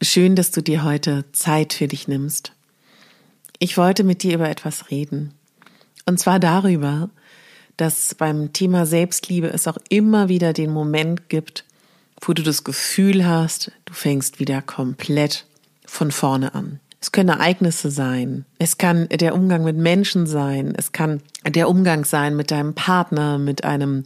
Schön, dass du dir heute Zeit für dich nimmst. Ich wollte mit dir über etwas reden. Und zwar darüber, dass beim Thema Selbstliebe es auch immer wieder den Moment gibt, wo du das Gefühl hast, du fängst wieder komplett von vorne an. Es können Ereignisse sein, es kann der Umgang mit Menschen sein, es kann der Umgang sein mit deinem Partner, mit einem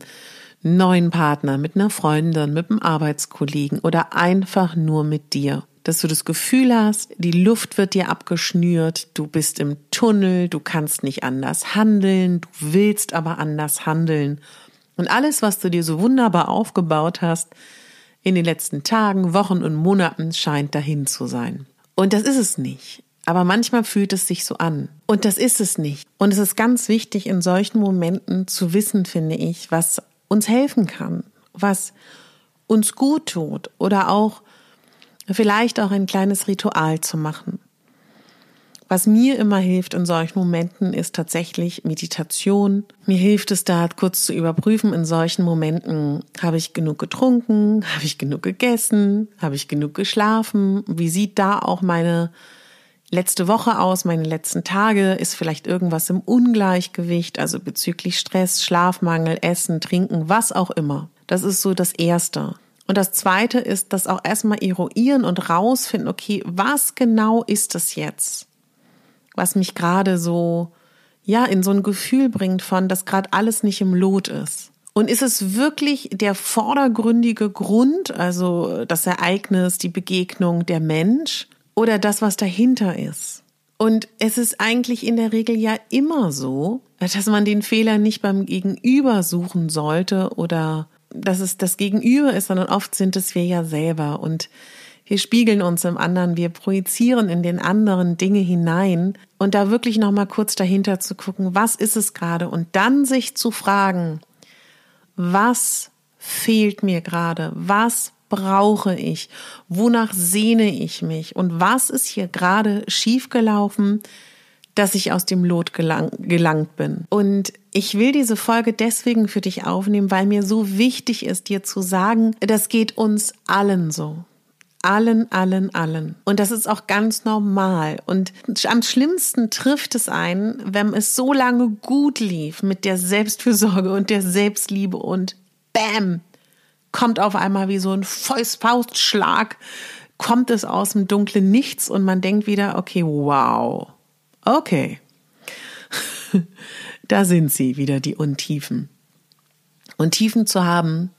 neuen Partner, mit einer Freundin, mit einem Arbeitskollegen oder einfach nur mit dir dass du das Gefühl hast, die Luft wird dir abgeschnürt, du bist im Tunnel, du kannst nicht anders handeln, du willst aber anders handeln. Und alles, was du dir so wunderbar aufgebaut hast, in den letzten Tagen, Wochen und Monaten scheint dahin zu sein. Und das ist es nicht. Aber manchmal fühlt es sich so an. Und das ist es nicht. Und es ist ganz wichtig, in solchen Momenten zu wissen, finde ich, was uns helfen kann, was uns gut tut oder auch Vielleicht auch ein kleines Ritual zu machen. Was mir immer hilft in solchen Momenten ist tatsächlich Meditation. Mir hilft es da kurz zu überprüfen, in solchen Momenten habe ich genug getrunken, habe ich genug gegessen, habe ich genug geschlafen, wie sieht da auch meine letzte Woche aus, meine letzten Tage, ist vielleicht irgendwas im Ungleichgewicht, also bezüglich Stress, Schlafmangel, Essen, Trinken, was auch immer. Das ist so das Erste. Und das zweite ist, das auch erstmal eruieren und rausfinden, okay, was genau ist das jetzt? Was mich gerade so, ja, in so ein Gefühl bringt von, dass gerade alles nicht im Lot ist. Und ist es wirklich der vordergründige Grund, also das Ereignis, die Begegnung, der Mensch oder das, was dahinter ist? Und es ist eigentlich in der Regel ja immer so, dass man den Fehler nicht beim Gegenüber suchen sollte oder dass es das Gegenüber ist, sondern oft sind es wir ja selber und wir spiegeln uns im anderen, wir projizieren in den anderen Dinge hinein und da wirklich noch mal kurz dahinter zu gucken, was ist es gerade und dann sich zu fragen, was fehlt mir gerade? Was brauche ich? Wonach sehne ich mich? Und was ist hier gerade schiefgelaufen? Dass ich aus dem Lot gelang, gelangt bin. Und ich will diese Folge deswegen für dich aufnehmen, weil mir so wichtig ist, dir zu sagen, das geht uns allen so. Allen, allen, allen. Und das ist auch ganz normal. Und am schlimmsten trifft es einen, wenn es so lange gut lief mit der Selbstfürsorge und der Selbstliebe und bam, kommt auf einmal wie so ein Faustschlag, kommt es aus dem dunklen Nichts und man denkt wieder, okay, wow, Okay. da sind sie wieder, die Untiefen. Untiefen zu haben,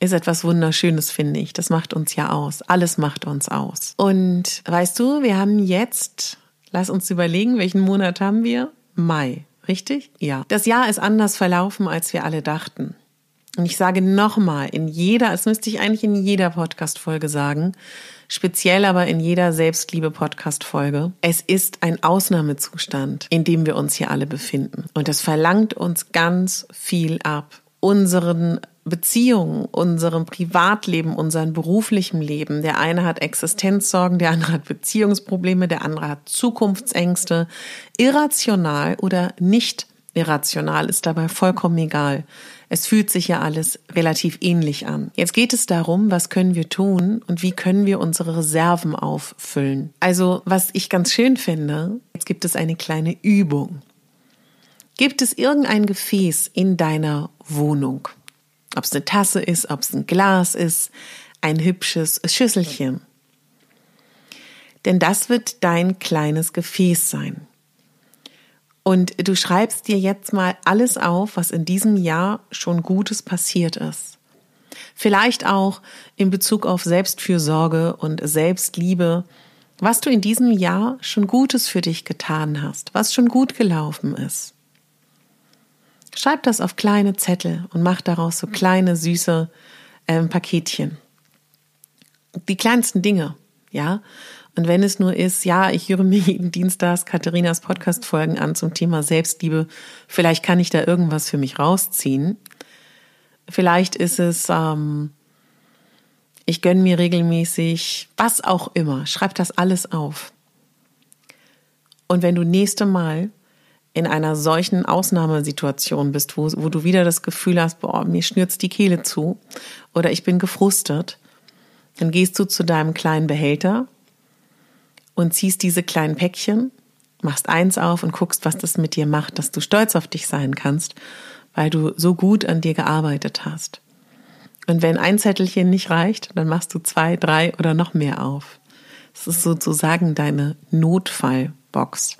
ist etwas Wunderschönes, finde ich. Das macht uns ja aus. Alles macht uns aus. Und weißt du, wir haben jetzt, lass uns überlegen, welchen Monat haben wir? Mai, richtig? Ja. Das Jahr ist anders verlaufen, als wir alle dachten. Und ich sage nochmal, in jeder, es müsste ich eigentlich in jeder Podcast-Folge sagen, speziell aber in jeder Selbstliebe-Podcast-Folge. Es ist ein Ausnahmezustand, in dem wir uns hier alle befinden. Und das verlangt uns ganz viel ab. Unseren Beziehungen, unserem Privatleben, unserem beruflichen Leben. Der eine hat Existenzsorgen, der andere hat Beziehungsprobleme, der andere hat Zukunftsängste, irrational oder nicht irrational, ist dabei vollkommen egal. Es fühlt sich ja alles relativ ähnlich an. Jetzt geht es darum, was können wir tun und wie können wir unsere Reserven auffüllen. Also, was ich ganz schön finde, jetzt gibt es eine kleine Übung. Gibt es irgendein Gefäß in deiner Wohnung? Ob es eine Tasse ist, ob es ein Glas ist, ein hübsches Schüsselchen. Denn das wird dein kleines Gefäß sein. Und du schreibst dir jetzt mal alles auf, was in diesem Jahr schon Gutes passiert ist. Vielleicht auch in Bezug auf Selbstfürsorge und Selbstliebe, was du in diesem Jahr schon Gutes für dich getan hast, was schon gut gelaufen ist. Schreib das auf kleine Zettel und mach daraus so kleine, süße äh, Paketchen. Die kleinsten Dinge, ja. Und wenn es nur ist, ja, ich höre mir jeden Dienstag Katharinas Podcast-Folgen an zum Thema Selbstliebe, vielleicht kann ich da irgendwas für mich rausziehen. Vielleicht ist es, ähm, ich gönne mir regelmäßig, was auch immer. Schreib das alles auf. Und wenn du nächste Mal in einer solchen Ausnahmesituation bist, wo, wo du wieder das Gefühl hast, boah, mir schnürzt die Kehle zu oder ich bin gefrustet, dann gehst du zu deinem kleinen Behälter und ziehst diese kleinen Päckchen, machst eins auf und guckst, was das mit dir macht, dass du stolz auf dich sein kannst, weil du so gut an dir gearbeitet hast. Und wenn ein Zettelchen nicht reicht, dann machst du zwei, drei oder noch mehr auf. Das ist sozusagen deine Notfallbox.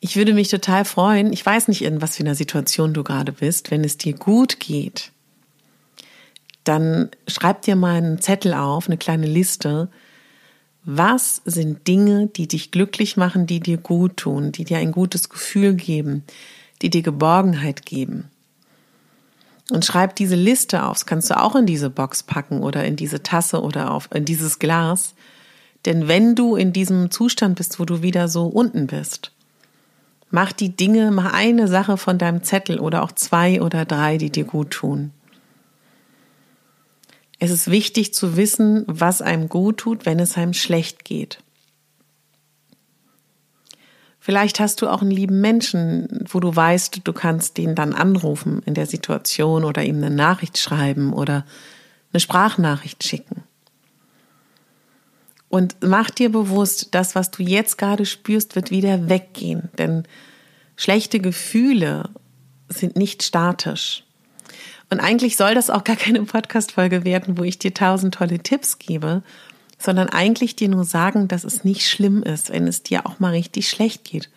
Ich würde mich total freuen, ich weiß nicht, in was für einer Situation du gerade bist, wenn es dir gut geht, dann schreib dir mal einen Zettel auf, eine kleine Liste. Was sind Dinge, die dich glücklich machen, die dir gut tun, die dir ein gutes Gefühl geben, die dir Geborgenheit geben? Und schreib diese Liste auf. Das kannst du auch in diese Box packen oder in diese Tasse oder auf, in dieses Glas. Denn wenn du in diesem Zustand bist, wo du wieder so unten bist, mach die Dinge, mach eine Sache von deinem Zettel oder auch zwei oder drei, die dir gut tun. Es ist wichtig zu wissen, was einem gut tut, wenn es einem schlecht geht. Vielleicht hast du auch einen lieben Menschen, wo du weißt, du kannst den dann anrufen in der Situation oder ihm eine Nachricht schreiben oder eine Sprachnachricht schicken. Und mach dir bewusst, das, was du jetzt gerade spürst, wird wieder weggehen. Denn schlechte Gefühle sind nicht statisch. Und eigentlich soll das auch gar keine Podcast-Folge werden, wo ich dir tausend tolle Tipps gebe, sondern eigentlich dir nur sagen, dass es nicht schlimm ist, wenn es dir auch mal richtig schlecht geht.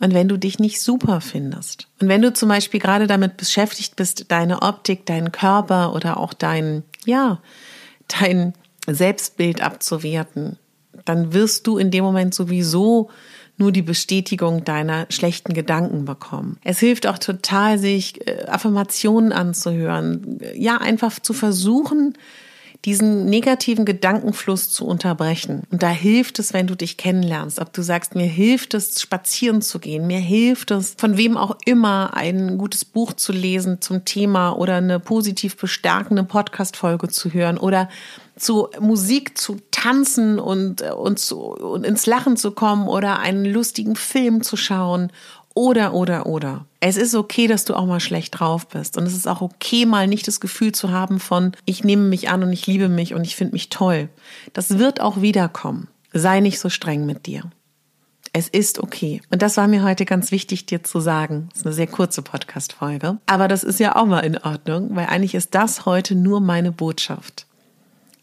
Und wenn du dich nicht super findest. Und wenn du zum Beispiel gerade damit beschäftigt bist, deine Optik, deinen Körper oder auch dein, ja, dein Selbstbild abzuwerten, dann wirst du in dem Moment sowieso nur die Bestätigung deiner schlechten Gedanken bekommen. Es hilft auch total, sich äh, Affirmationen anzuhören. Ja, einfach zu versuchen, diesen negativen Gedankenfluss zu unterbrechen. Und da hilft es, wenn du dich kennenlernst. Ob du sagst, mir hilft es, spazieren zu gehen, mir hilft es, von wem auch immer ein gutes Buch zu lesen zum Thema oder eine positiv bestärkende Podcast-Folge zu hören oder zu Musik zu tanzen und, und, zu, und ins Lachen zu kommen oder einen lustigen Film zu schauen oder, oder, oder. Es ist okay, dass du auch mal schlecht drauf bist. Und es ist auch okay, mal nicht das Gefühl zu haben von, ich nehme mich an und ich liebe mich und ich finde mich toll. Das wird auch wiederkommen. Sei nicht so streng mit dir. Es ist okay. Und das war mir heute ganz wichtig, dir zu sagen. Das ist eine sehr kurze Podcast-Folge. Aber das ist ja auch mal in Ordnung, weil eigentlich ist das heute nur meine Botschaft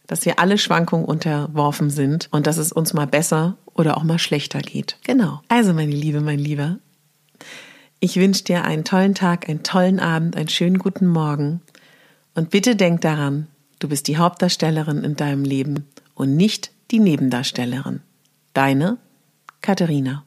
dass wir alle Schwankungen unterworfen sind und dass es uns mal besser oder auch mal schlechter geht. Genau. Also, meine Liebe, mein Lieber, ich wünsche dir einen tollen Tag, einen tollen Abend, einen schönen guten Morgen. Und bitte denk daran, du bist die Hauptdarstellerin in deinem Leben und nicht die Nebendarstellerin. Deine Katharina.